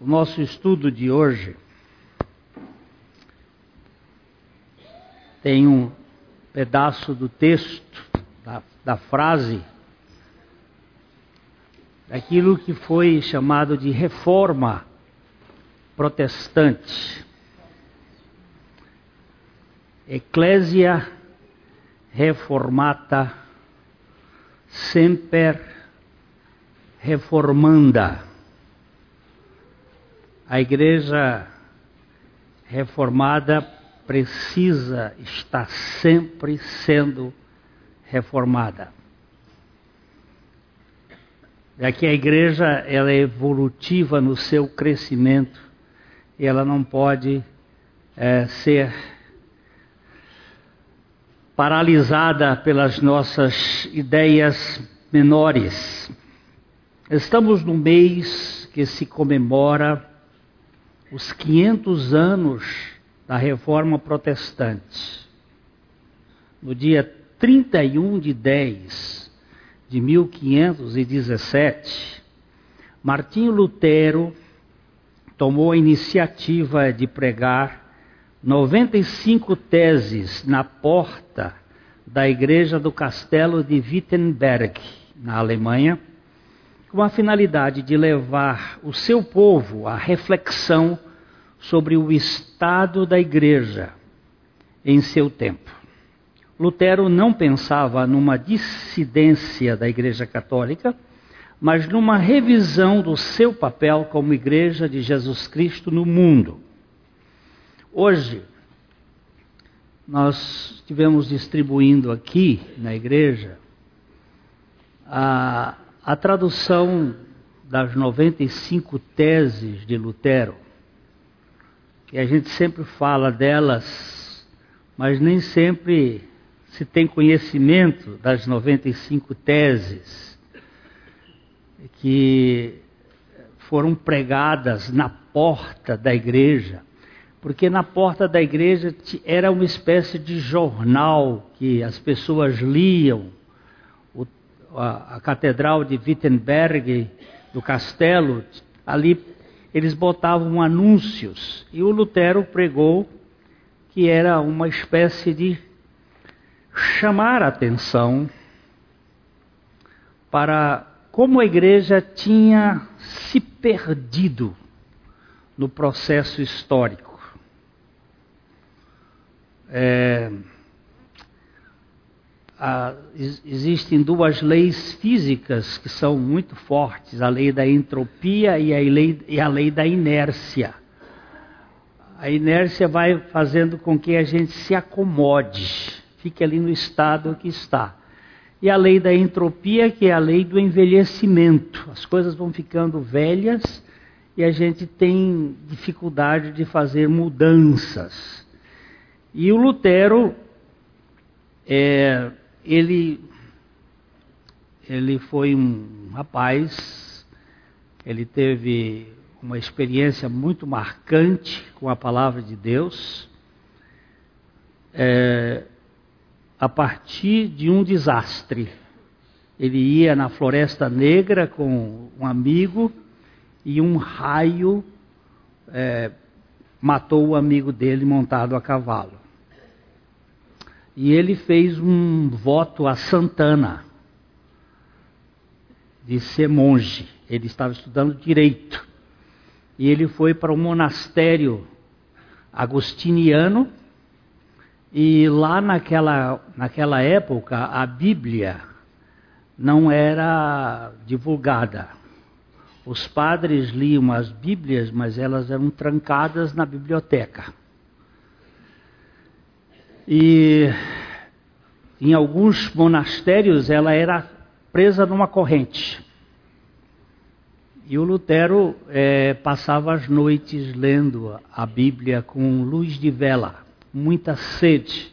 O nosso estudo de hoje tem um pedaço do texto, da, da frase, daquilo que foi chamado de reforma protestante. Ecclesia reformata semper reformanda. A igreja reformada precisa estar sempre sendo reformada. É que a igreja ela é evolutiva no seu crescimento e ela não pode é, ser paralisada pelas nossas ideias menores. Estamos no mês que se comemora os 500 anos da Reforma Protestante. No dia 31 de 10 de 1517, Martinho Lutero tomou a iniciativa de pregar 95 teses na porta da igreja do castelo de Wittenberg, na Alemanha, com a finalidade de levar o seu povo à reflexão sobre o estado da igreja em seu tempo. Lutero não pensava numa dissidência da Igreja Católica, mas numa revisão do seu papel como Igreja de Jesus Cristo no mundo. Hoje, nós estivemos distribuindo aqui na igreja a, a tradução das 95 teses de Lutero, que a gente sempre fala delas, mas nem sempre se tem conhecimento das 95 teses que foram pregadas na porta da igreja, porque na porta da igreja era uma espécie de jornal que as pessoas liam. A, a catedral de Wittenberg, do castelo, ali eles botavam anúncios e o Lutero pregou que era uma espécie de chamar a atenção para como a igreja tinha se perdido no processo histórico. É, a, existem duas leis físicas que são muito fortes: a lei da entropia e a lei, e a lei da inércia. A inércia vai fazendo com que a gente se acomode fique ali no estado que está. E a lei da entropia, que é a lei do envelhecimento. As coisas vão ficando velhas e a gente tem dificuldade de fazer mudanças. E o Lutero, é, ele, ele foi um rapaz, ele teve uma experiência muito marcante com a palavra de Deus. É, a partir de um desastre. Ele ia na Floresta Negra com um amigo e um raio é, matou o amigo dele montado a cavalo. E ele fez um voto a Santana de ser monge. Ele estava estudando direito. E ele foi para o monastério agostiniano e lá naquela, naquela época, a Bíblia não era divulgada. Os padres liam as Bíblias, mas elas eram trancadas na biblioteca. E em alguns monastérios ela era presa numa corrente. E o Lutero é, passava as noites lendo a Bíblia com luz de vela muita sede.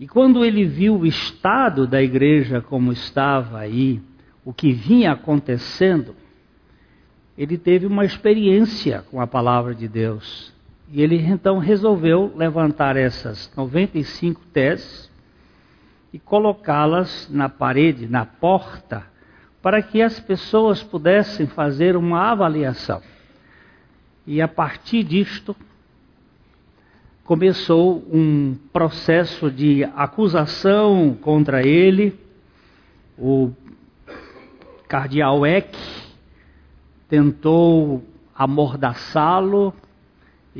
E quando ele viu o estado da igreja como estava aí, o que vinha acontecendo, ele teve uma experiência com a palavra de Deus. E ele então resolveu levantar essas 95 teses e colocá-las na parede, na porta, para que as pessoas pudessem fazer uma avaliação. E a partir disto, começou um processo de acusação contra ele. O cardeal Eck tentou amordaçá-lo,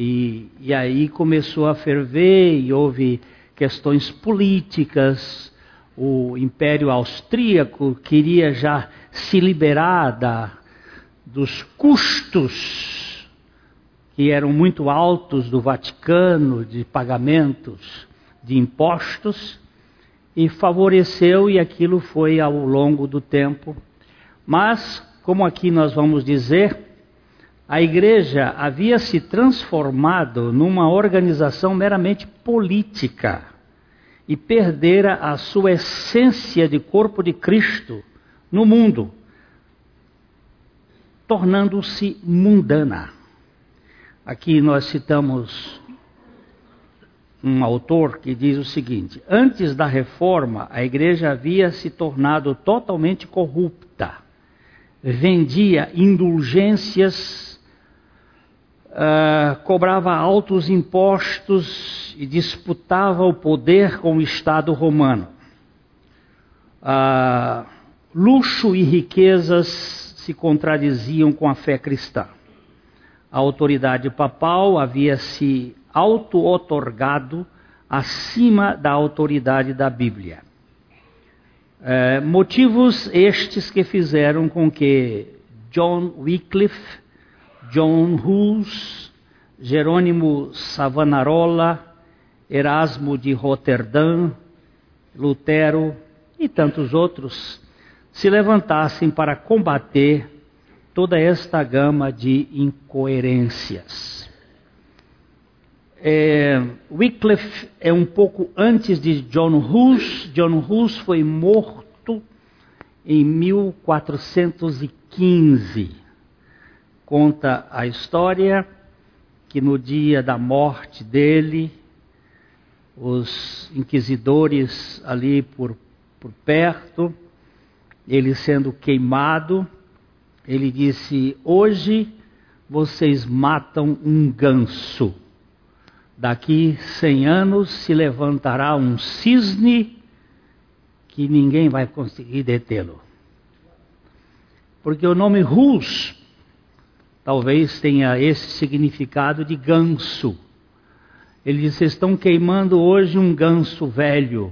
e, e aí começou a ferver e houve questões políticas. O Império Austríaco queria já se liberar da, dos custos que eram muito altos do Vaticano, de pagamentos de impostos, e favoreceu, e aquilo foi ao longo do tempo. Mas, como aqui nós vamos dizer, a igreja havia se transformado numa organização meramente política e perdera a sua essência de corpo de Cristo no mundo, tornando-se mundana. Aqui nós citamos um autor que diz o seguinte: Antes da reforma, a igreja havia se tornado totalmente corrupta, vendia indulgências uh, cobrava altos impostos e disputava o poder com o Estado romano. Uh, luxo e riquezas se contradiziam com a fé cristã. A autoridade papal havia se auto-otorgado acima da autoridade da Bíblia. Uh, motivos estes que fizeram com que John Wycliffe John Hus, Jerônimo Savonarola, Erasmo de Roterdã, Lutero e tantos outros se levantassem para combater toda esta gama de incoerências. É, Wycliffe é um pouco antes de John Hus. John Hus foi morto em 1415 conta a história que no dia da morte dele, os inquisidores ali por, por perto, ele sendo queimado, ele disse: Hoje vocês matam um ganso. Daqui cem anos se levantará um cisne que ninguém vai conseguir detê-lo. Porque o nome Rus talvez tenha esse significado de ganso. Ele estão queimando hoje um ganso velho,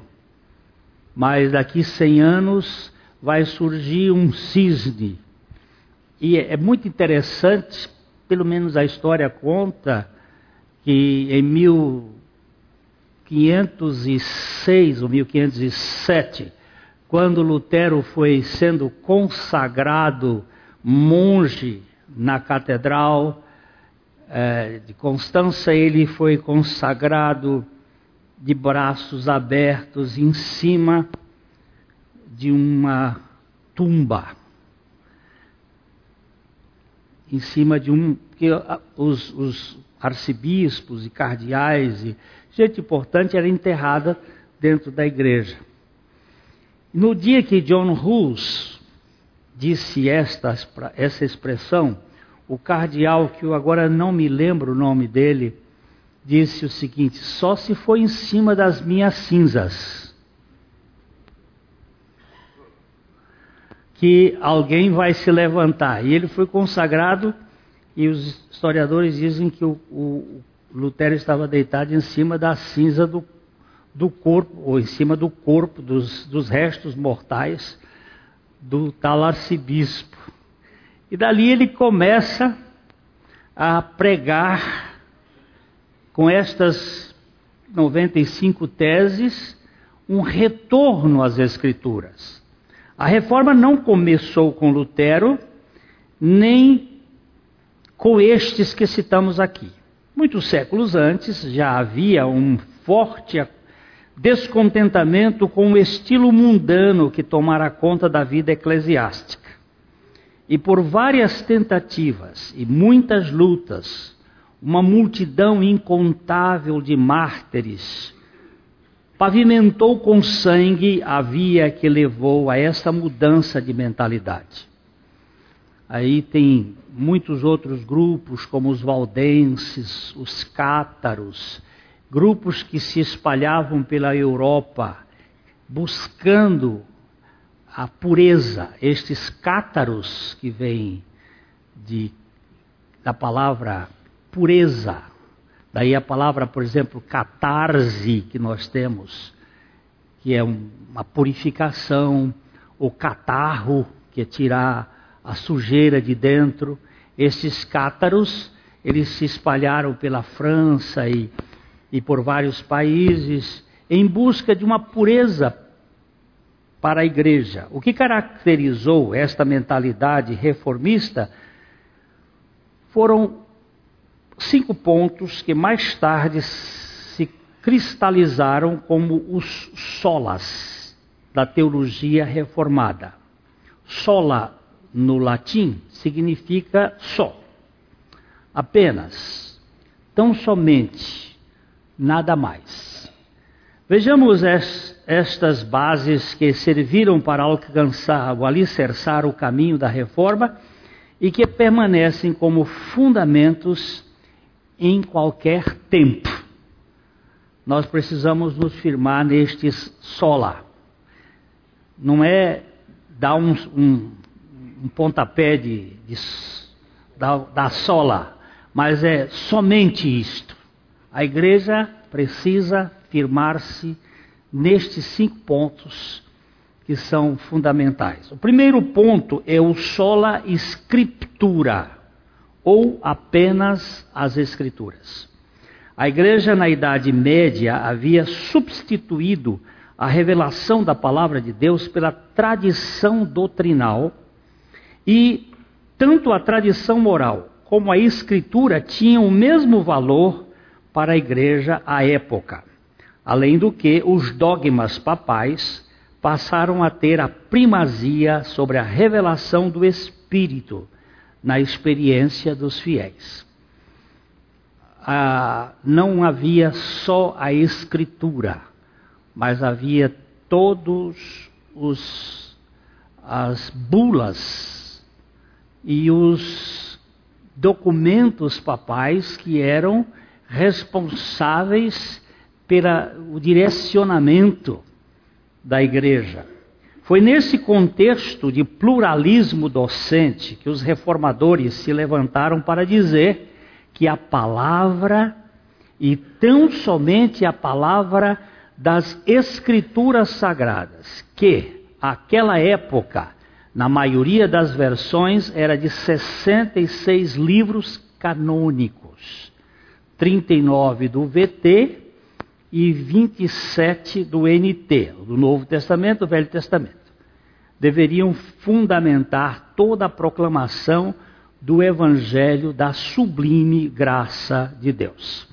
mas daqui 100 anos vai surgir um cisne. E é, é muito interessante, pelo menos a história conta, que em 1506 ou 1507, quando Lutero foi sendo consagrado monge na Catedral é, de Constança, ele foi consagrado de braços abertos em cima de uma tumba. Em cima de um. Porque os, os arcebispos e cardeais e gente importante era enterrada dentro da igreja. No dia que John Hus disse esta, essa expressão, o cardeal, que eu agora não me lembro o nome dele, disse o seguinte: só se for em cima das minhas cinzas que alguém vai se levantar. E ele foi consagrado, e os historiadores dizem que o, o Lutero estava deitado em cima da cinza do, do corpo, ou em cima do corpo, dos, dos restos mortais do tal arcebispo. E dali ele começa a pregar com estas 95 teses um retorno às Escrituras. A reforma não começou com Lutero, nem com estes que citamos aqui. Muitos séculos antes já havia um forte descontentamento com o estilo mundano que tomara conta da vida eclesiástica. E por várias tentativas e muitas lutas, uma multidão incontável de mártires pavimentou com sangue a via que levou a esta mudança de mentalidade. Aí tem muitos outros grupos, como os valdenses, os cátaros, grupos que se espalhavam pela Europa buscando a pureza. Estes cátaros que vêm de, da palavra pureza, daí a palavra, por exemplo, catarse que nós temos, que é um, uma purificação, o catarro, que é tirar a sujeira de dentro. Esses cátaros, eles se espalharam pela França e, e por vários países em busca de uma pureza para a igreja. O que caracterizou esta mentalidade reformista foram cinco pontos que mais tarde cristalizaram como os solas da teologia reformada. Sola no latim significa só, apenas, tão somente, nada mais. Vejamos estas bases que serviram para alcançar ou alicerçar o caminho da reforma e que permanecem como fundamentos em qualquer tempo nós precisamos nos firmar nestes sola. Não é dar um, um, um pontapé de, de, da, da sola, mas é somente isto. A igreja precisa firmar-se nestes cinco pontos que são fundamentais. O primeiro ponto é o sola scriptura, ou apenas as escrituras. A igreja na Idade Média havia substituído a revelação da palavra de Deus pela tradição doutrinal e tanto a tradição moral como a escritura tinham o mesmo valor para a igreja à época. Além do que, os dogmas papais passaram a ter a primazia sobre a revelação do Espírito na experiência dos fiéis ah, não havia só a escritura, mas havia todos os as bulas e os documentos papais que eram responsáveis pelo direcionamento da igreja. Foi nesse contexto de pluralismo docente que os reformadores se levantaram para dizer que a palavra, e tão somente a palavra das Escrituras Sagradas, que aquela época, na maioria das versões, era de 66 livros canônicos, 39 do VT e 27 do NT, do Novo Testamento do Velho Testamento. Deveriam fundamentar toda a proclamação do Evangelho da sublime graça de Deus.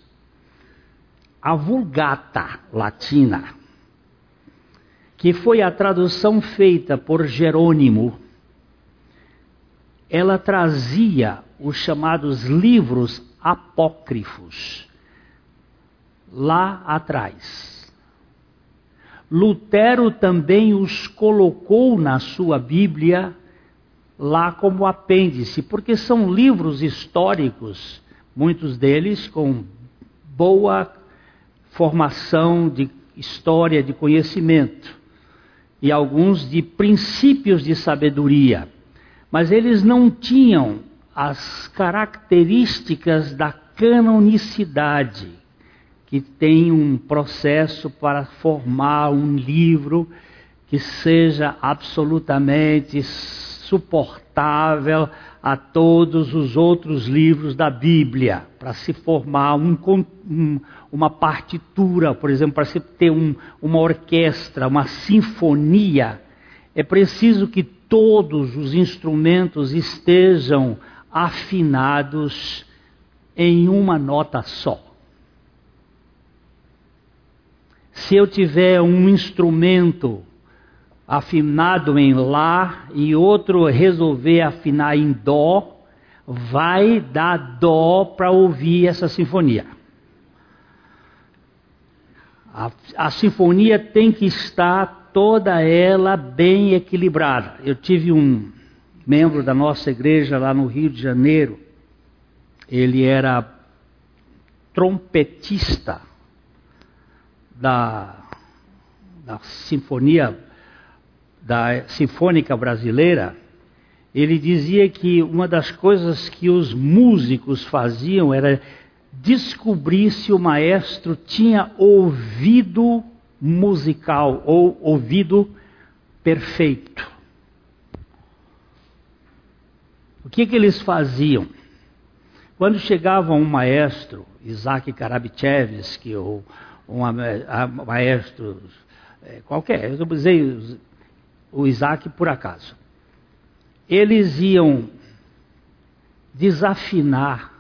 A Vulgata Latina, que foi a tradução feita por Jerônimo, ela trazia os chamados livros apócrifos lá atrás. Lutero também os colocou na sua Bíblia lá como apêndice, porque são livros históricos, muitos deles com boa formação de história, de conhecimento, e alguns de princípios de sabedoria, mas eles não tinham as características da canonicidade, que tem um processo para formar um livro que seja absolutamente suportável a todos os outros livros da Bíblia, para se formar um, um, uma partitura, por exemplo, para se ter um, uma orquestra, uma sinfonia, é preciso que todos os instrumentos estejam afinados em uma nota só. Se eu tiver um instrumento afinado em Lá e outro resolver afinar em Dó, vai dar Dó para ouvir essa sinfonia. A, a, sinfonia tem que estar toda ela bem equilibrada. Eu tive um, membro da nossa igreja lá no Rio de Janeiro. Ele era trompetista da, da Sinfonia da Sinfônica Brasileira. Ele dizia que uma das coisas que os músicos faziam era descobrir se o maestro tinha ouvido musical ou ouvido perfeito. O que, que eles faziam? Quando chegava um maestro, Isaac Karabichevsky, ou um maestro é, qualquer, eu usei o Isaac por acaso, eles iam desafinar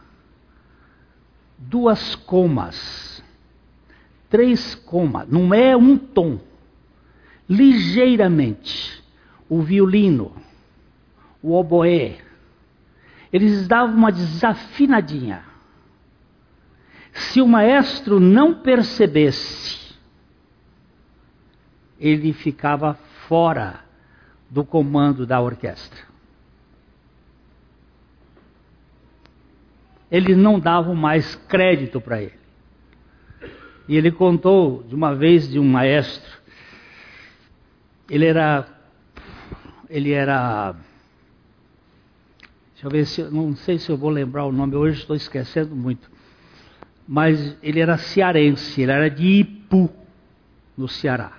duas comas, três comas, não é um tom, ligeiramente, o violino, o oboé, eles davam uma desafinadinha. Se o maestro não percebesse, ele ficava fora do comando da orquestra. Eles não davam mais crédito para ele. E ele contou de uma vez de um maestro. Ele era. Ele era Deixa eu ver se, não sei se eu vou lembrar o nome, hoje estou esquecendo muito. Mas ele era cearense, ele era de Ipu, no Ceará.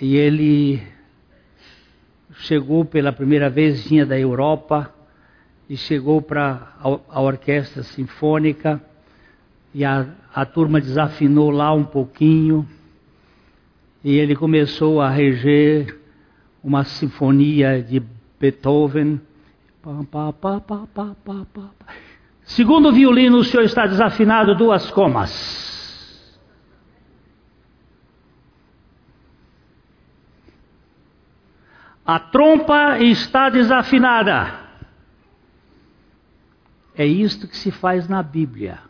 E ele chegou pela primeira vez, vinha da Europa, e chegou para a, orquestra sinfônica, e a, a turma desafinou lá um pouquinho, e ele começou a reger uma sinfonia de Beethoven, Segundo violino, o senhor está desafinado duas comas. A trompa está desafinada. É isto que se faz na Bíblia.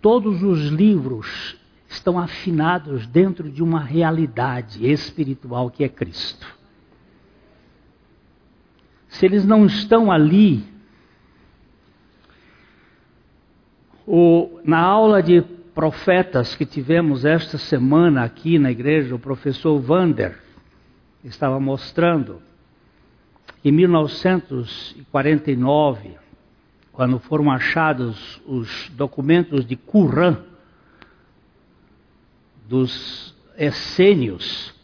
Todos os livros estão afinados dentro de uma realidade espiritual que é Cristo se eles não estão ali, o, na aula de profetas que tivemos esta semana aqui na igreja, o professor Vander estava mostrando em 1949, quando foram achados os documentos de Qumran dos essênios,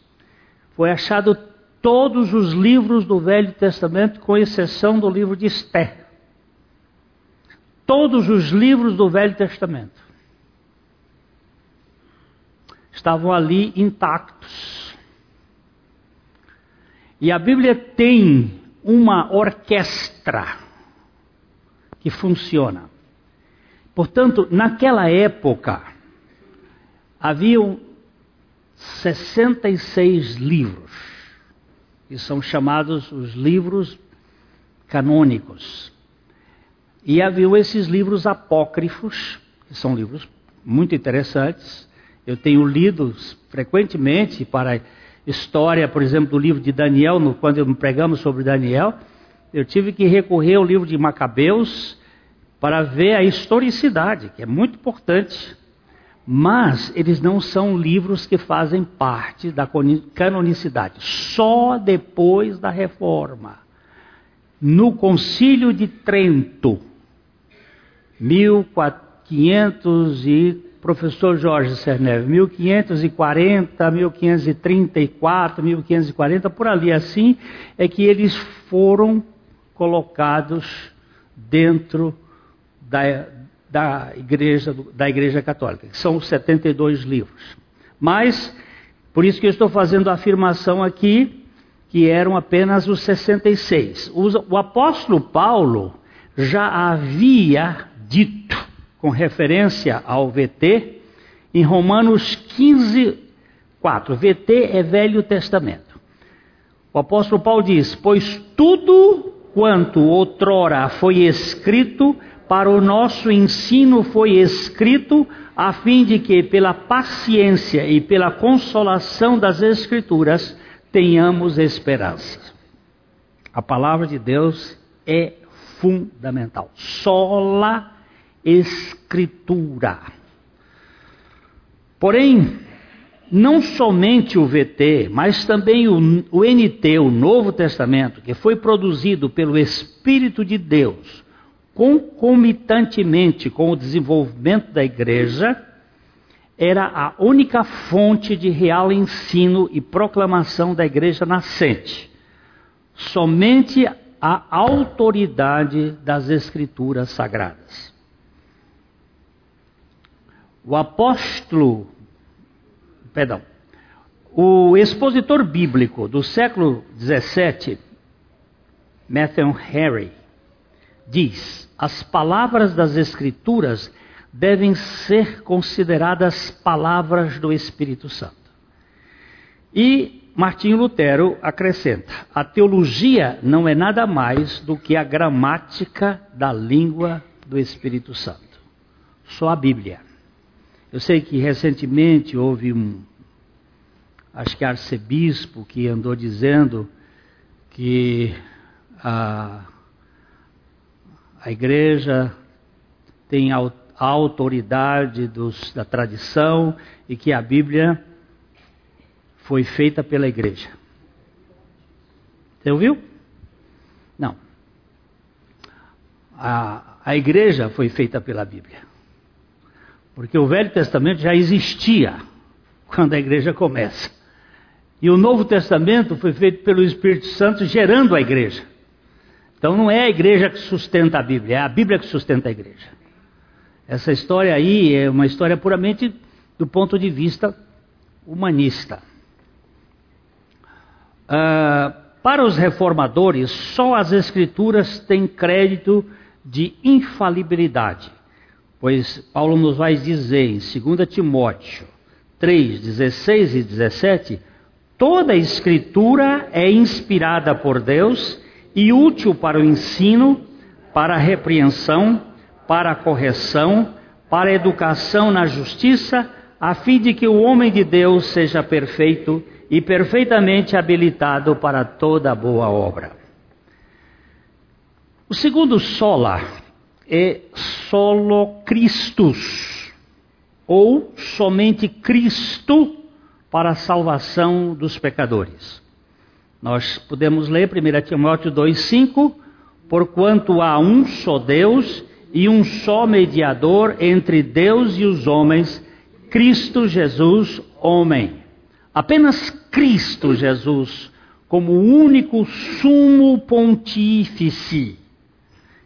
foi achado todos os livros do Velho Testamento, com exceção do livro de Esté. Todos os livros do Velho Testamento estavam ali intactos. E a Bíblia tem uma orquestra que funciona. Portanto, naquela época, haviam 66 livros que são chamados os livros canônicos. E havia esses livros apócrifos, que são livros muito interessantes. Eu tenho lido frequentemente para história, por exemplo, do livro de Daniel, no, quando pregamos sobre Daniel, eu tive que recorrer ao livro de Macabeus para ver a historicidade, que é muito importante. Mas eles não são livros que fazem parte da canonicidade. Só depois da reforma. No Concílio de Trento, 1500 e professor Jorge Cerneve, 1540, 1534, 1540, por ali assim, é que eles foram colocados dentro da, da igreja, da igreja católica, que são os 72 livros. Mas, por isso que eu estou fazendo a afirmação aqui, que eram apenas os 66. O, o apóstolo Paulo já havia dito, com referência ao VT, em Romanos 15, 4. VT é Velho Testamento. O apóstolo Paulo diz: Pois tudo quanto outrora foi escrito para o nosso ensino foi escrito, a fim de que, pela paciência e pela consolação das Escrituras, tenhamos esperança. A palavra de Deus é fundamental. Sola Escritura. Porém, não somente o VT, mas também o, o NT, o Novo Testamento, que foi produzido pelo Espírito de Deus, concomitantemente com o desenvolvimento da igreja, era a única fonte de real ensino e proclamação da igreja nascente. Somente a autoridade das Escrituras Sagradas. O apóstolo, perdão, o expositor bíblico do século XVII, Matthew Henry, diz: as palavras das Escrituras devem ser consideradas palavras do Espírito Santo. E Martinho Lutero acrescenta: a teologia não é nada mais do que a gramática da língua do Espírito Santo. Só a Bíblia. Eu sei que recentemente houve um, acho que arcebispo que andou dizendo que a, a igreja tem a autoridade dos, da tradição e que a Bíblia foi feita pela igreja. Você ouviu? Não. A, a igreja foi feita pela Bíblia. Porque o Velho Testamento já existia quando a igreja começa. E o Novo Testamento foi feito pelo Espírito Santo gerando a igreja. Então não é a igreja que sustenta a Bíblia, é a Bíblia que sustenta a igreja. Essa história aí é uma história puramente do ponto de vista humanista. Uh, para os reformadores, só as Escrituras têm crédito de infalibilidade, pois Paulo nos vai dizer em 2 Timóteo 3, 16 e 17: toda Escritura é inspirada por Deus e útil para o ensino, para a repreensão, para a correção, para a educação na justiça, a fim de que o homem de Deus seja perfeito e perfeitamente habilitado para toda boa obra. O segundo sola é solo Christus, ou somente Cristo para a salvação dos pecadores. Nós podemos ler 1 Timóteo 2,5: Porquanto há um só Deus e um só mediador entre Deus e os homens, Cristo Jesus, homem. Apenas Cristo Jesus, como único sumo pontífice.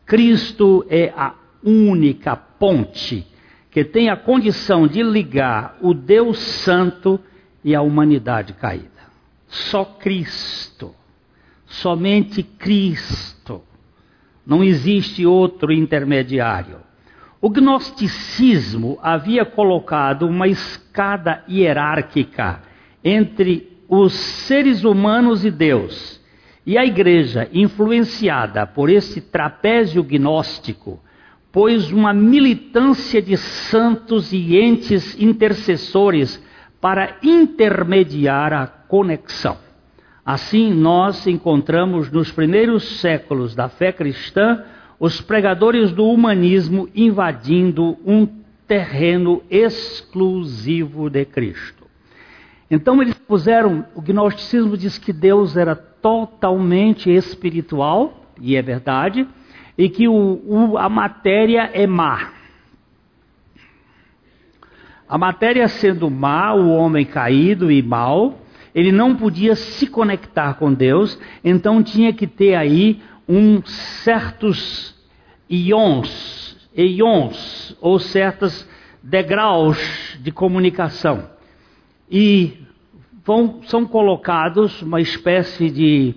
Cristo é a única ponte que tem a condição de ligar o Deus Santo e a humanidade caída. Só Cristo. Somente Cristo. Não existe outro intermediário. O gnosticismo havia colocado uma escada hierárquica entre os seres humanos e Deus. E a igreja, influenciada por esse trapézio gnóstico, pôs uma militância de santos e entes intercessores para intermediar a conexão. Assim, nós encontramos nos primeiros séculos da fé cristã os pregadores do humanismo invadindo um terreno exclusivo de Cristo. Então, eles puseram, o gnosticismo diz que Deus era totalmente espiritual, e é verdade, e que o, o, a matéria é má. A matéria sendo má, o homem caído e mau, ele não podia se conectar com Deus, então tinha que ter aí um certos ions, ions ou certos degraus de comunicação. E vão, são colocados uma espécie de,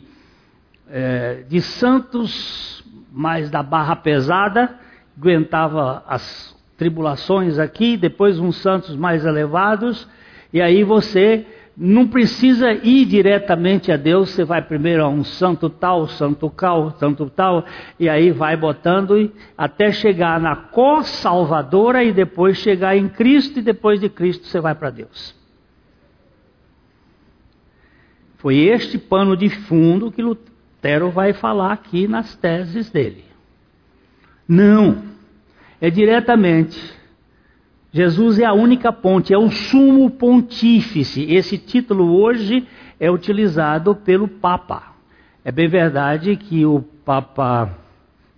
é, de santos mais da barra pesada, aguentava as tribulações aqui, depois uns santos mais elevados, e aí você não precisa ir diretamente a Deus, você vai primeiro a um santo tal, santo cal, santo tal, e aí vai botando até chegar na co-salvadora e depois chegar em Cristo, e depois de Cristo você vai para Deus. Foi este pano de fundo que Lutero vai falar aqui nas teses dele. Não, é diretamente. Jesus é a única ponte, é o sumo pontífice. Esse título hoje é utilizado pelo Papa. É bem verdade que o Papa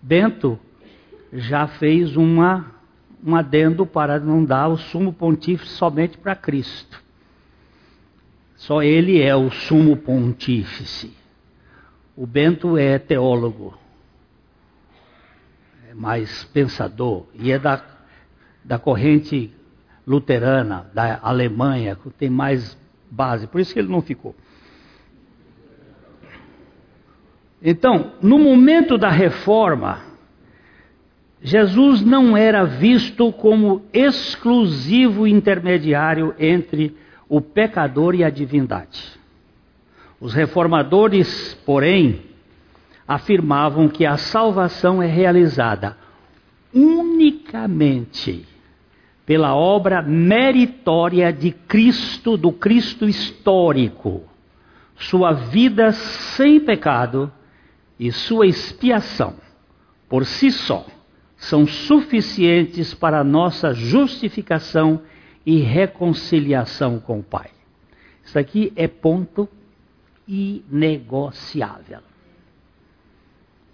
Bento já fez uma, um adendo para não dar o sumo pontífice somente para Cristo. Só ele é o sumo pontífice. O Bento é teólogo, mais pensador, e é da, da corrente luterana, da Alemanha, que tem mais base, por isso que ele não ficou. Então, no momento da reforma, Jesus não era visto como exclusivo intermediário entre o pecador e a divindade. Os reformadores, porém, afirmavam que a salvação é realizada unicamente pela obra meritória de Cristo, do Cristo histórico, sua vida sem pecado e sua expiação, por si só, são suficientes para nossa justificação e reconciliação com o Pai. Isso aqui é ponto inegociável.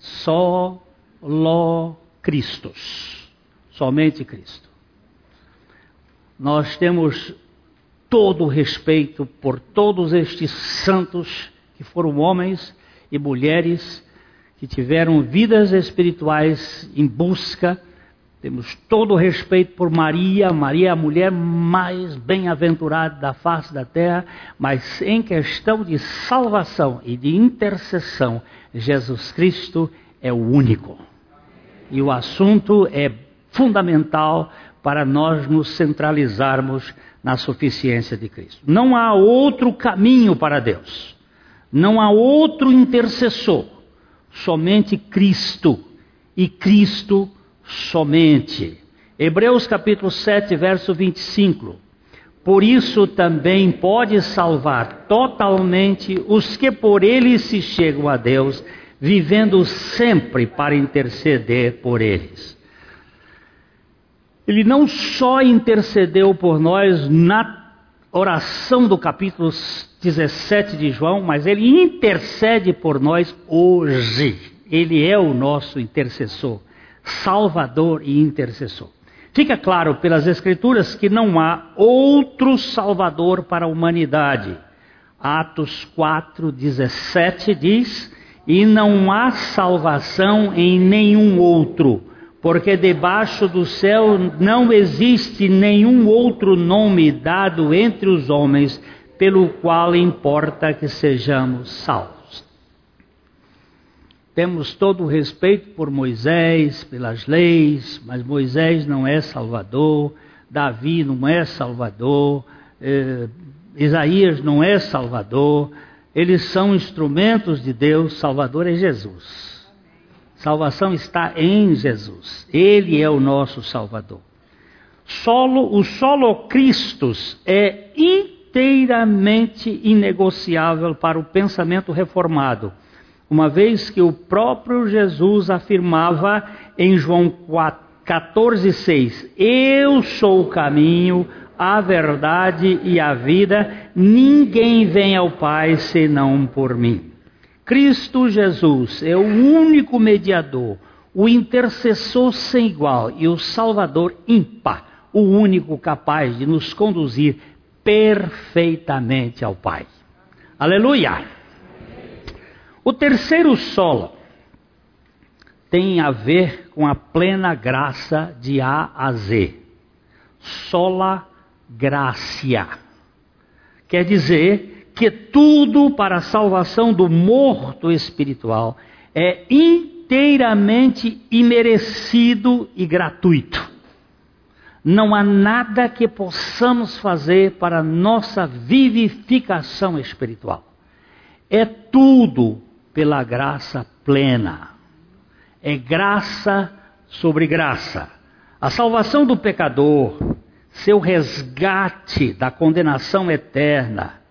Só lo Cristos. Somente Cristo. Nós temos todo o respeito por todos estes santos que foram homens e mulheres que tiveram vidas espirituais em busca temos todo o respeito por Maria, Maria é a mulher mais bem-aventurada da face da terra, mas em questão de salvação e de intercessão, Jesus Cristo é o único. E o assunto é fundamental para nós nos centralizarmos na suficiência de Cristo. Não há outro caminho para Deus. Não há outro intercessor. Somente Cristo. E Cristo somente. Hebreus capítulo 7, verso 25. Por isso também pode salvar totalmente os que por ele se chegam a Deus, vivendo sempre para interceder por eles. Ele não só intercedeu por nós na oração do capítulo 17 de João, mas ele intercede por nós hoje. Ele é o nosso intercessor. Salvador e intercessor. Fica claro pelas Escrituras que não há outro Salvador para a humanidade. Atos 4, 17 diz: E não há salvação em nenhum outro, porque debaixo do céu não existe nenhum outro nome dado entre os homens pelo qual importa que sejamos salvos. Temos todo o respeito por Moisés, pelas leis, mas Moisés não é Salvador, Davi não é Salvador, eh, Isaías não é Salvador, eles são instrumentos de Deus, Salvador é Jesus. Salvação está em Jesus, Ele é o nosso Salvador. Solo, o solo Christus é inteiramente inegociável para o pensamento reformado uma vez que o próprio Jesus afirmava em João 14,6: Eu sou o caminho, a verdade e a vida, ninguém vem ao Pai senão por mim. Cristo Jesus é o único mediador, o intercessor sem igual e o Salvador ímpar, o único capaz de nos conduzir perfeitamente ao Pai. Aleluia! O terceiro solo tem a ver com a plena graça de A a Z. Sola gracia. Quer dizer que tudo para a salvação do morto espiritual é inteiramente imerecido e gratuito. Não há nada que possamos fazer para nossa vivificação espiritual. É tudo pela graça plena. É graça sobre graça. A salvação do pecador, seu resgate da condenação eterna,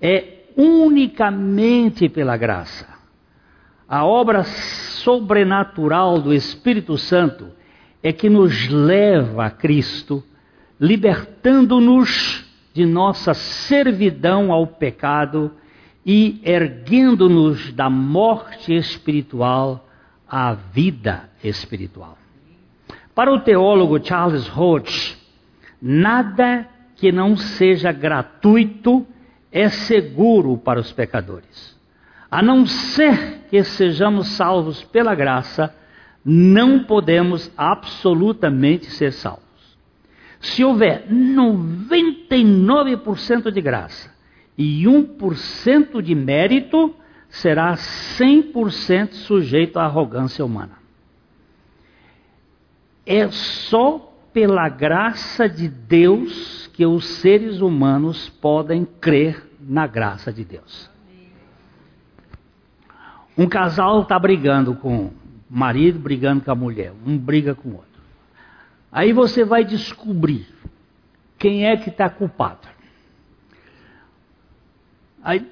é unicamente pela graça. A obra sobrenatural do Espírito Santo é que nos leva a Cristo, libertando-nos de nossa servidão ao pecado e erguendo-nos da morte espiritual à vida espiritual. Para o teólogo Charles Hodge, nada que não seja gratuito é seguro para os pecadores. A não ser que sejamos salvos pela graça, não podemos absolutamente ser salvos. Se houver 99% de graça e 1% de mérito, será 100% sujeito à arrogância humana. É só pela graça de Deus que os seres humanos podem crer na graça de Deus. Um casal está brigando com o marido, brigando com a mulher, um briga com o outro. Aí você vai descobrir quem é que está culpado. Aí,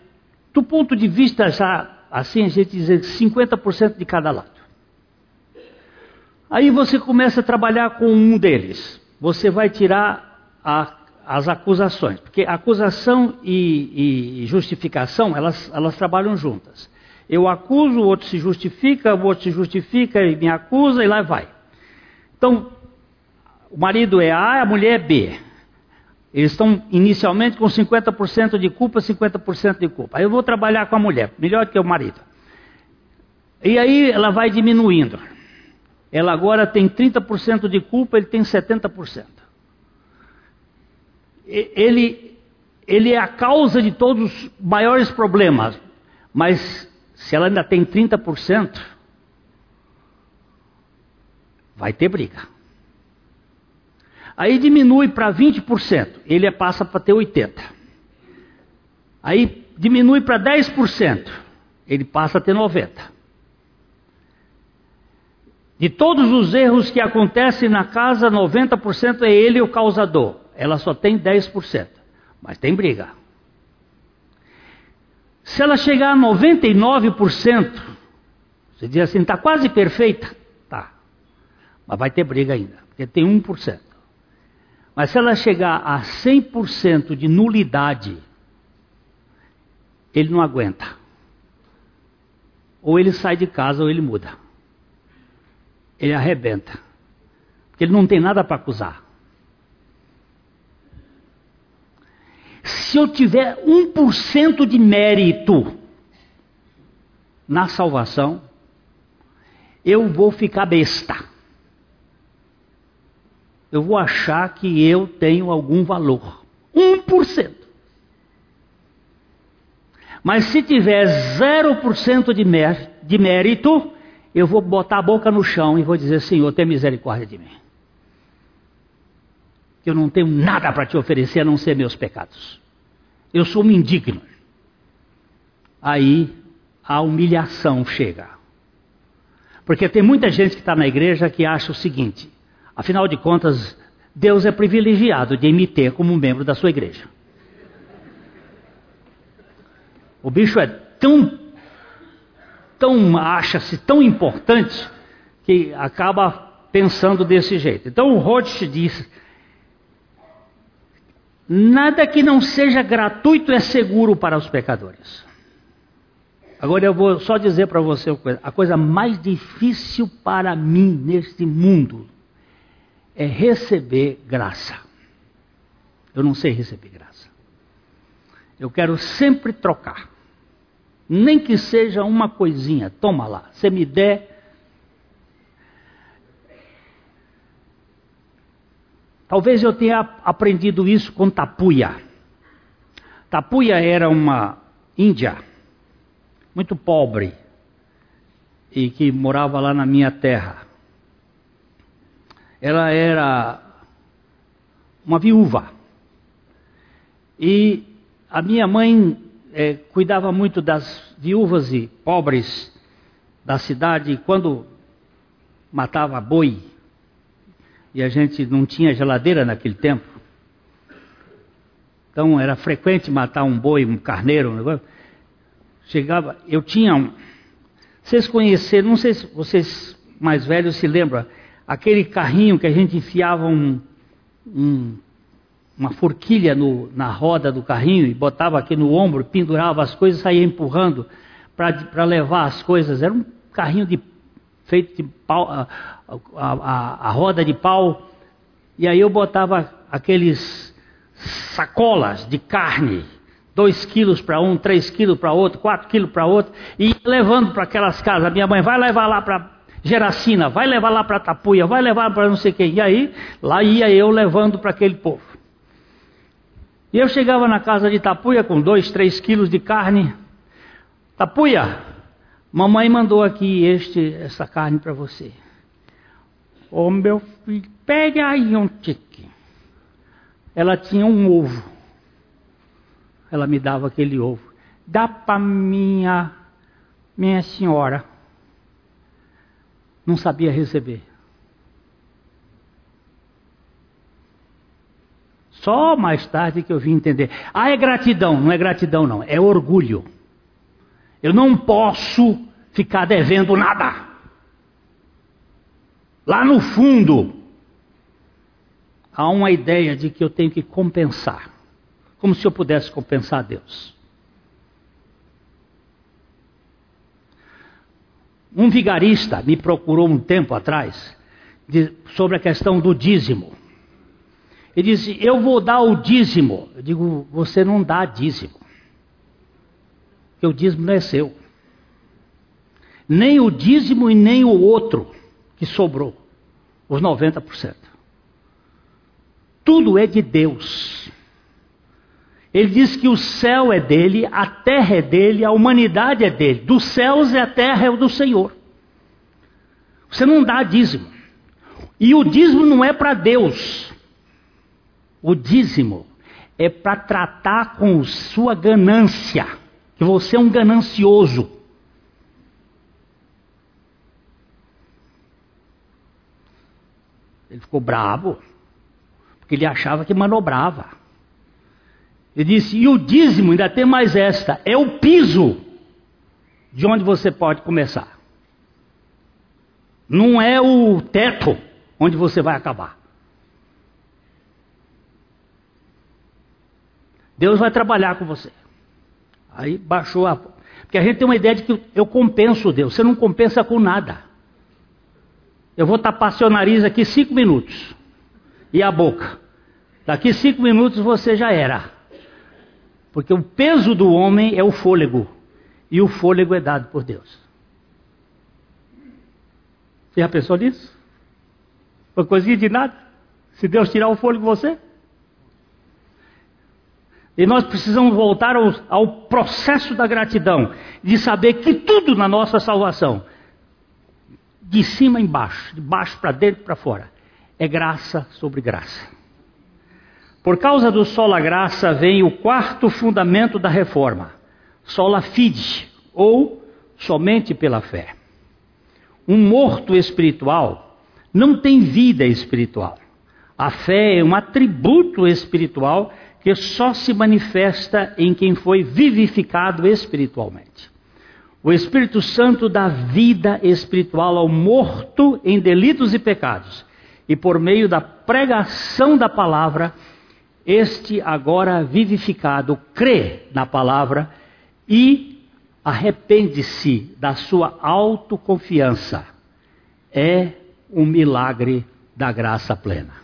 do ponto de vista já, assim, a gente diz 50% de cada lado. Aí você começa a trabalhar com um deles. Você vai tirar a, as acusações, porque acusação e, e justificação, elas, elas trabalham juntas. Eu acuso, o outro se justifica, o outro se justifica e me acusa e lá vai. Então, o marido é A, a mulher é B. Eles estão inicialmente com 50% de culpa, 50% de culpa. Aí eu vou trabalhar com a mulher, melhor que o marido. E aí ela vai diminuindo. Ela agora tem 30% de culpa, ele tem 70%. Ele, ele é a causa de todos os maiores problemas, mas se ela ainda tem 30%, vai ter briga. Aí diminui para 20%, ele passa para ter 80%. Aí diminui para 10%, ele passa a ter 90%. De todos os erros que acontecem na casa, 90% é ele o causador. Ela só tem 10%. Mas tem briga. Se ela chegar a 99%, você diz assim, está quase perfeita. Tá. Mas vai ter briga ainda, porque tem 1%. Mas se ela chegar a 100% de nulidade, ele não aguenta. Ou ele sai de casa ou ele muda ele arrebenta. Porque ele não tem nada para acusar. Se eu tiver 1% de mérito na salvação, eu vou ficar besta. Eu vou achar que eu tenho algum valor. 1%. Mas se tiver 0% de, de mérito, eu vou botar a boca no chão e vou dizer: Senhor, tenha misericórdia de mim. Eu não tenho nada para te oferecer a não ser meus pecados. Eu sou um indigno. Aí a humilhação chega. Porque tem muita gente que está na igreja que acha o seguinte: afinal de contas, Deus é privilegiado de me ter como membro da sua igreja. O bicho é tão tão acha-se tão importante que acaba pensando desse jeito. Então o Roth diz: nada que não seja gratuito é seguro para os pecadores. Agora eu vou só dizer para você uma coisa: a coisa mais difícil para mim neste mundo é receber graça. Eu não sei receber graça. Eu quero sempre trocar. Nem que seja uma coisinha, toma lá. Você me der. Talvez eu tenha aprendido isso com Tapuia. Tapuia era uma índia, muito pobre, e que morava lá na minha terra. Ela era uma viúva. E a minha mãe é, cuidava muito das viúvas e pobres da cidade. Quando matava boi, e a gente não tinha geladeira naquele tempo, então era frequente matar um boi, um carneiro, um negócio. Chegava, eu tinha um, Vocês conheceram, não sei se vocês mais velhos se lembram, aquele carrinho que a gente enfiava um, um, uma forquilha no, na roda do carrinho e botava aqui no ombro, pendurava as coisas e saía empurrando para levar as coisas. Era um carrinho de, feito de pau, a, a, a, a roda de pau. E aí eu botava aqueles sacolas de carne, dois quilos para um, três quilos para outro, quatro quilos para outro, e levando para aquelas casas. A minha mãe vai levar lá para Geracina, vai levar lá para Tapuia, vai levar para não sei quem. E aí, lá ia eu levando para aquele povo. E eu chegava na casa de Tapuia com dois, três quilos de carne. Tapuia, mamãe mandou aqui este, essa carne para você. Ô oh, meu filho, pegue aí um tique. Ela tinha um ovo. Ela me dava aquele ovo. Dá para minha, minha senhora. Não sabia receber. Só mais tarde que eu vim entender. Ah, é gratidão. Não é gratidão, não. É orgulho. Eu não posso ficar devendo nada. Lá no fundo, há uma ideia de que eu tenho que compensar. Como se eu pudesse compensar Deus. Um vigarista me procurou um tempo atrás de, sobre a questão do dízimo. Ele disse: Eu vou dar o dízimo. Eu digo: Você não dá dízimo. Porque o dízimo não é seu. Nem o dízimo e nem o outro que sobrou os 90%. Tudo é de Deus. Ele diz que o céu é dele, a terra é dele, a humanidade é dele. Dos céus e a terra é o do Senhor. Você não dá dízimo. E o dízimo não é para Deus. O dízimo é para tratar com sua ganância, que você é um ganancioso. Ele ficou bravo, porque ele achava que manobrava. Ele disse: e o dízimo ainda tem mais esta: é o piso de onde você pode começar. Não é o teto onde você vai acabar. Deus vai trabalhar com você. Aí baixou a. Porque a gente tem uma ideia de que eu compenso Deus. Você não compensa com nada. Eu vou tapar seu nariz aqui cinco minutos. E a boca. Daqui cinco minutos você já era. Porque o peso do homem é o fôlego. E o fôlego é dado por Deus. Você já pensou nisso? Uma coisinha de nada? Se Deus tirar o fôlego de você? E nós precisamos voltar ao, ao, processo da gratidão, de saber que tudo na nossa salvação, de cima embaixo, de baixo para dentro para fora, é graça sobre graça. Por causa do sola graça vem o quarto fundamento da reforma, sola fide, ou somente pela fé. Um morto espiritual não tem vida espiritual. A fé é um atributo espiritual que só se manifesta em quem foi vivificado espiritualmente. O Espírito Santo dá vida espiritual ao morto em delitos e pecados, e por meio da pregação da palavra, este agora vivificado crê na palavra e arrepende-se da sua autoconfiança. É um milagre da graça plena.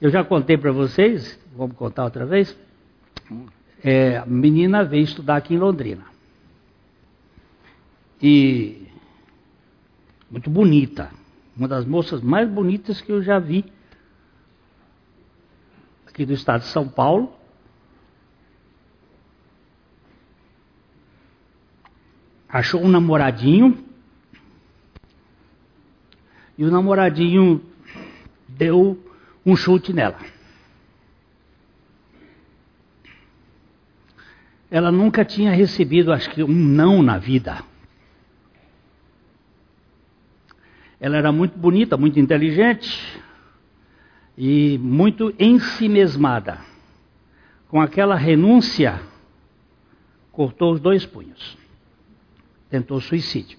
Eu já contei para vocês, vamos contar outra vez. É, a menina veio estudar aqui em Londrina. E muito bonita. Uma das moças mais bonitas que eu já vi aqui do estado de São Paulo. Achou um namoradinho. E o namoradinho deu um chute nela. Ela nunca tinha recebido, acho que, um não na vida. Ela era muito bonita, muito inteligente e muito ensimesmada. Com aquela renúncia cortou os dois punhos. Tentou suicídio.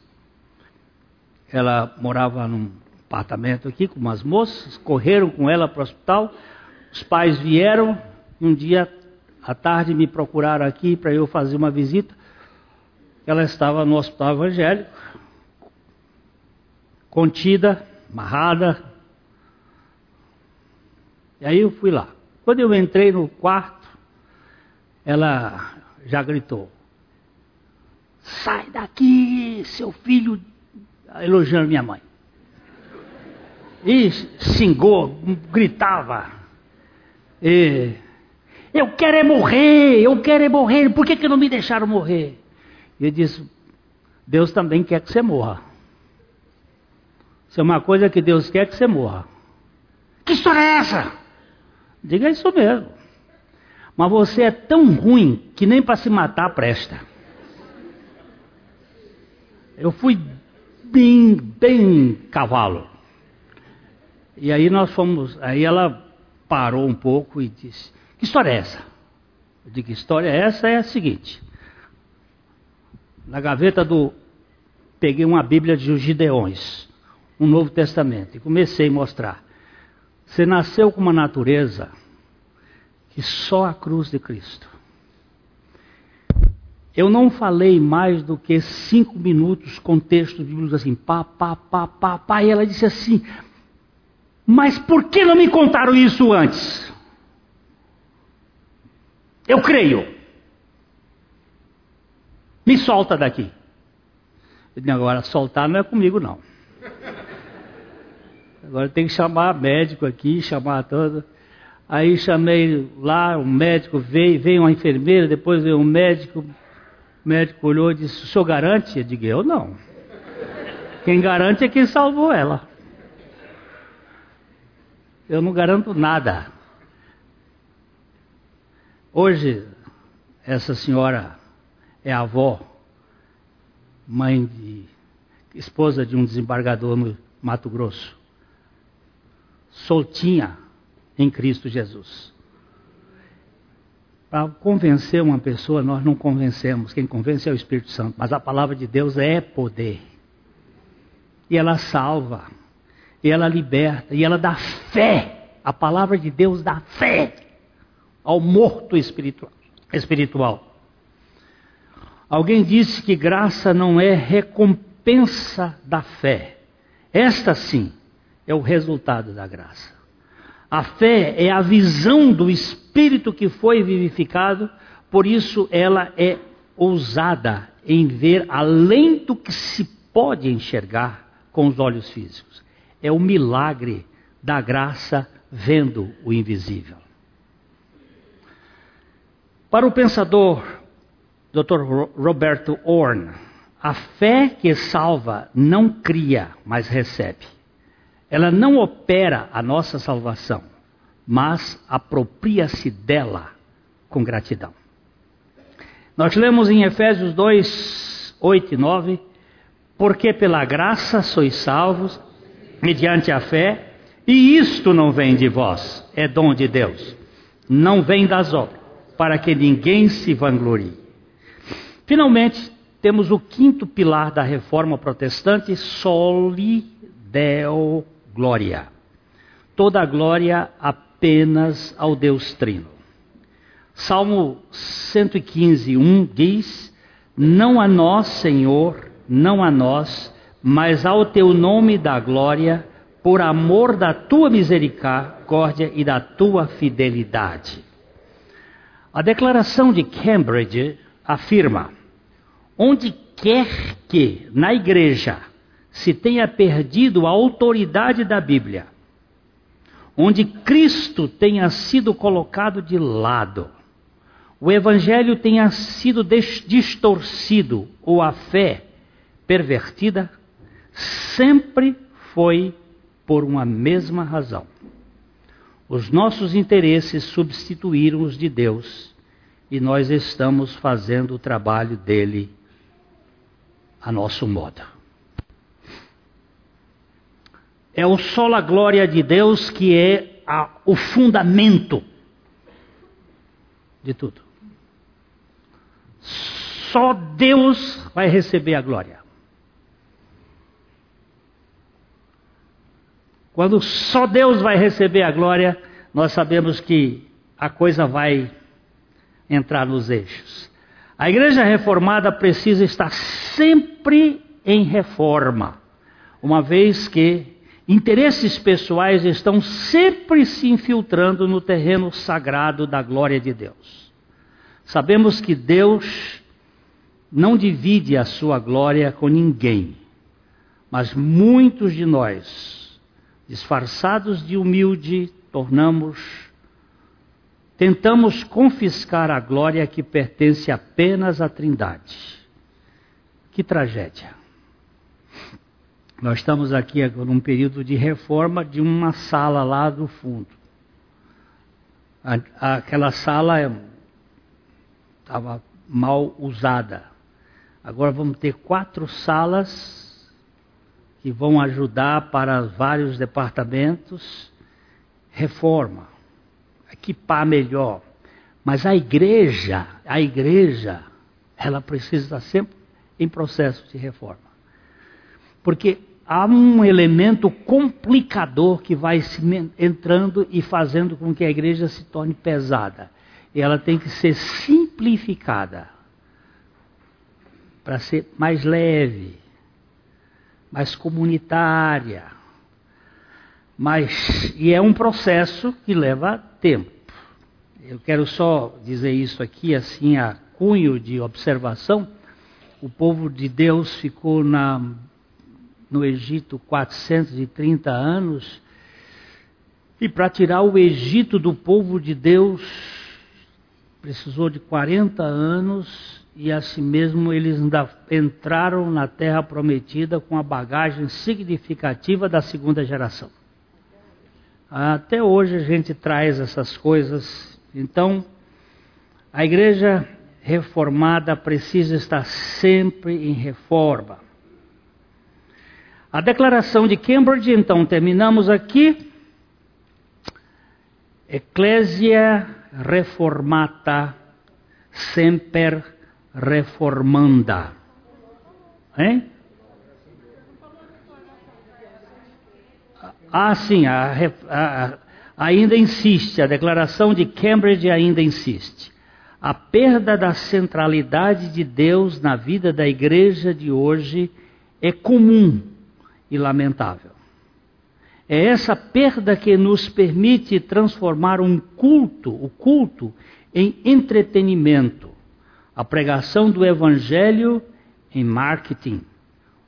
Ela morava num apartamento aqui com umas moças, correram com ela para o hospital. Os pais vieram, um dia à tarde me procuraram aqui para eu fazer uma visita. Ela estava no hospital evangélico, contida, amarrada. E aí eu fui lá. Quando eu entrei no quarto, ela já gritou: Sai daqui, seu filho, elogiando minha mãe. E xingou, gritava. E, eu quero é morrer, eu quero é morrer, por que, que não me deixaram morrer? E eu disse: Deus também quer que você morra. Isso é uma coisa que Deus quer que você morra. Que história é essa? Diga isso mesmo. Mas você é tão ruim que nem para se matar presta. Eu fui bem, bem cavalo. E aí nós fomos, aí ela parou um pouco e disse: Que história é essa? Eu digo: Que história é essa? É a seguinte: Na gaveta do. Peguei uma Bíblia de Gideões, um Novo Testamento, e comecei a mostrar. Você nasceu com uma natureza que só a cruz de Cristo. Eu não falei mais do que cinco minutos com textos bíblicos assim, pá, pá, pá, pá, pá, e ela disse assim, mas por que não me contaram isso antes? Eu creio. Me solta daqui. Agora, soltar não é comigo, não. Agora tem que chamar médico aqui, chamar todo. Aí chamei lá, um médico veio, veio uma enfermeira, depois veio um médico. O médico olhou e disse: O senhor garante? Eu digo: Eu não. Quem garante é quem salvou ela. Eu não garanto nada. Hoje, essa senhora é avó, mãe de. esposa de um desembargador no Mato Grosso. Soltinha em Cristo Jesus. Para convencer uma pessoa, nós não convencemos. Quem convence é o Espírito Santo. Mas a palavra de Deus é poder. E ela salva e ela liberta, e ela dá fé. A palavra de Deus dá fé ao morto espiritual. espiritual. Alguém disse que graça não é recompensa da fé. Esta sim é o resultado da graça. A fé é a visão do espírito que foi vivificado, por isso ela é ousada em ver além do que se pode enxergar com os olhos físicos é o milagre da graça vendo o invisível. Para o pensador Dr. Roberto Orn, a fé que salva não cria, mas recebe. Ela não opera a nossa salvação, mas apropria-se dela com gratidão. Nós lemos em Efésios 2, 8 e 9: Porque pela graça sois salvos mediante a fé, e isto não vem de vós, é dom de Deus, não vem das obras, para que ninguém se vanglorie. Finalmente, temos o quinto pilar da reforma protestante, soli deo gloria. Toda a glória apenas ao Deus Trino. Salmo 115, 1 diz: Não a nós, Senhor, não a nós, mas ao teu nome da glória, por amor da tua misericórdia e da tua fidelidade. A declaração de Cambridge afirma: onde quer que na igreja se tenha perdido a autoridade da Bíblia, onde Cristo tenha sido colocado de lado, o Evangelho tenha sido distorcido ou a fé pervertida, sempre foi por uma mesma razão. Os nossos interesses substituíram os de Deus e nós estamos fazendo o trabalho dele a nosso modo. É o sola glória de Deus que é a, o fundamento de tudo. só Deus vai receber a glória. Quando só Deus vai receber a glória, nós sabemos que a coisa vai entrar nos eixos. A igreja reformada precisa estar sempre em reforma, uma vez que interesses pessoais estão sempre se infiltrando no terreno sagrado da glória de Deus. Sabemos que Deus não divide a sua glória com ninguém, mas muitos de nós disfarçados de humilde, tornamos, tentamos confiscar a glória que pertence apenas à Trindade. Que tragédia. Nós estamos aqui num período de reforma de uma sala lá do fundo. Aquela sala estava é, mal usada. Agora vamos ter quatro salas que vão ajudar para vários departamentos, reforma, equipar melhor. Mas a igreja, a igreja, ela precisa estar sempre em processo de reforma. Porque há um elemento complicador que vai entrando e fazendo com que a igreja se torne pesada. E ela tem que ser simplificada para ser mais leve, mais comunitária. Mas, e é um processo que leva tempo. Eu quero só dizer isso aqui, assim, a cunho de observação. O povo de Deus ficou na, no Egito 430 anos, e para tirar o Egito do povo de Deus, precisou de 40 anos e assim mesmo eles ainda entraram na terra prometida com a bagagem significativa da segunda geração. Até hoje a gente traz essas coisas. Então, a igreja reformada precisa estar sempre em reforma. A declaração de Cambridge, então, terminamos aqui. Ecclesia reformata semper reformanda. Hein? Ah, sim, a, a, ainda insiste, a declaração de Cambridge ainda insiste. A perda da centralidade de Deus na vida da igreja de hoje é comum e lamentável. É essa perda que nos permite transformar um culto, o culto, em entretenimento a pregação do Evangelho em marketing,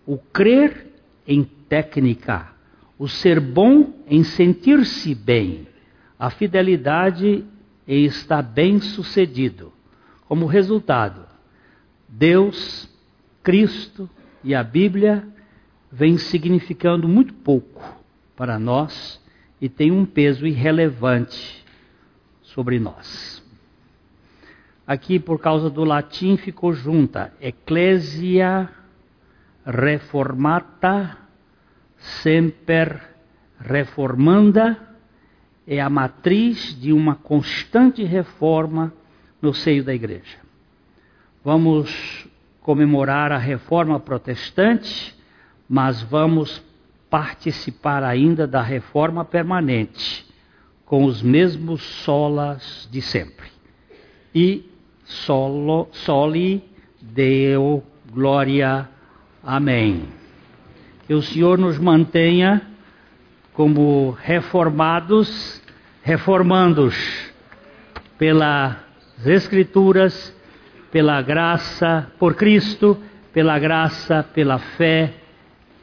o crer em técnica, o ser bom em sentir-se bem, a fidelidade em estar bem sucedido. Como resultado, Deus, Cristo e a Bíblia vêm significando muito pouco para nós e tem um peso irrelevante sobre nós. Aqui, por causa do latim, ficou junta. Ecclesia reformata semper reformanda é a matriz de uma constante reforma no seio da igreja. Vamos comemorar a reforma protestante, mas vamos participar ainda da reforma permanente, com os mesmos solas de sempre. E solo, soli Deo glória. Amém. Que o Senhor nos mantenha como reformados, reformandos pelas Escrituras, pela graça, por Cristo, pela graça, pela fé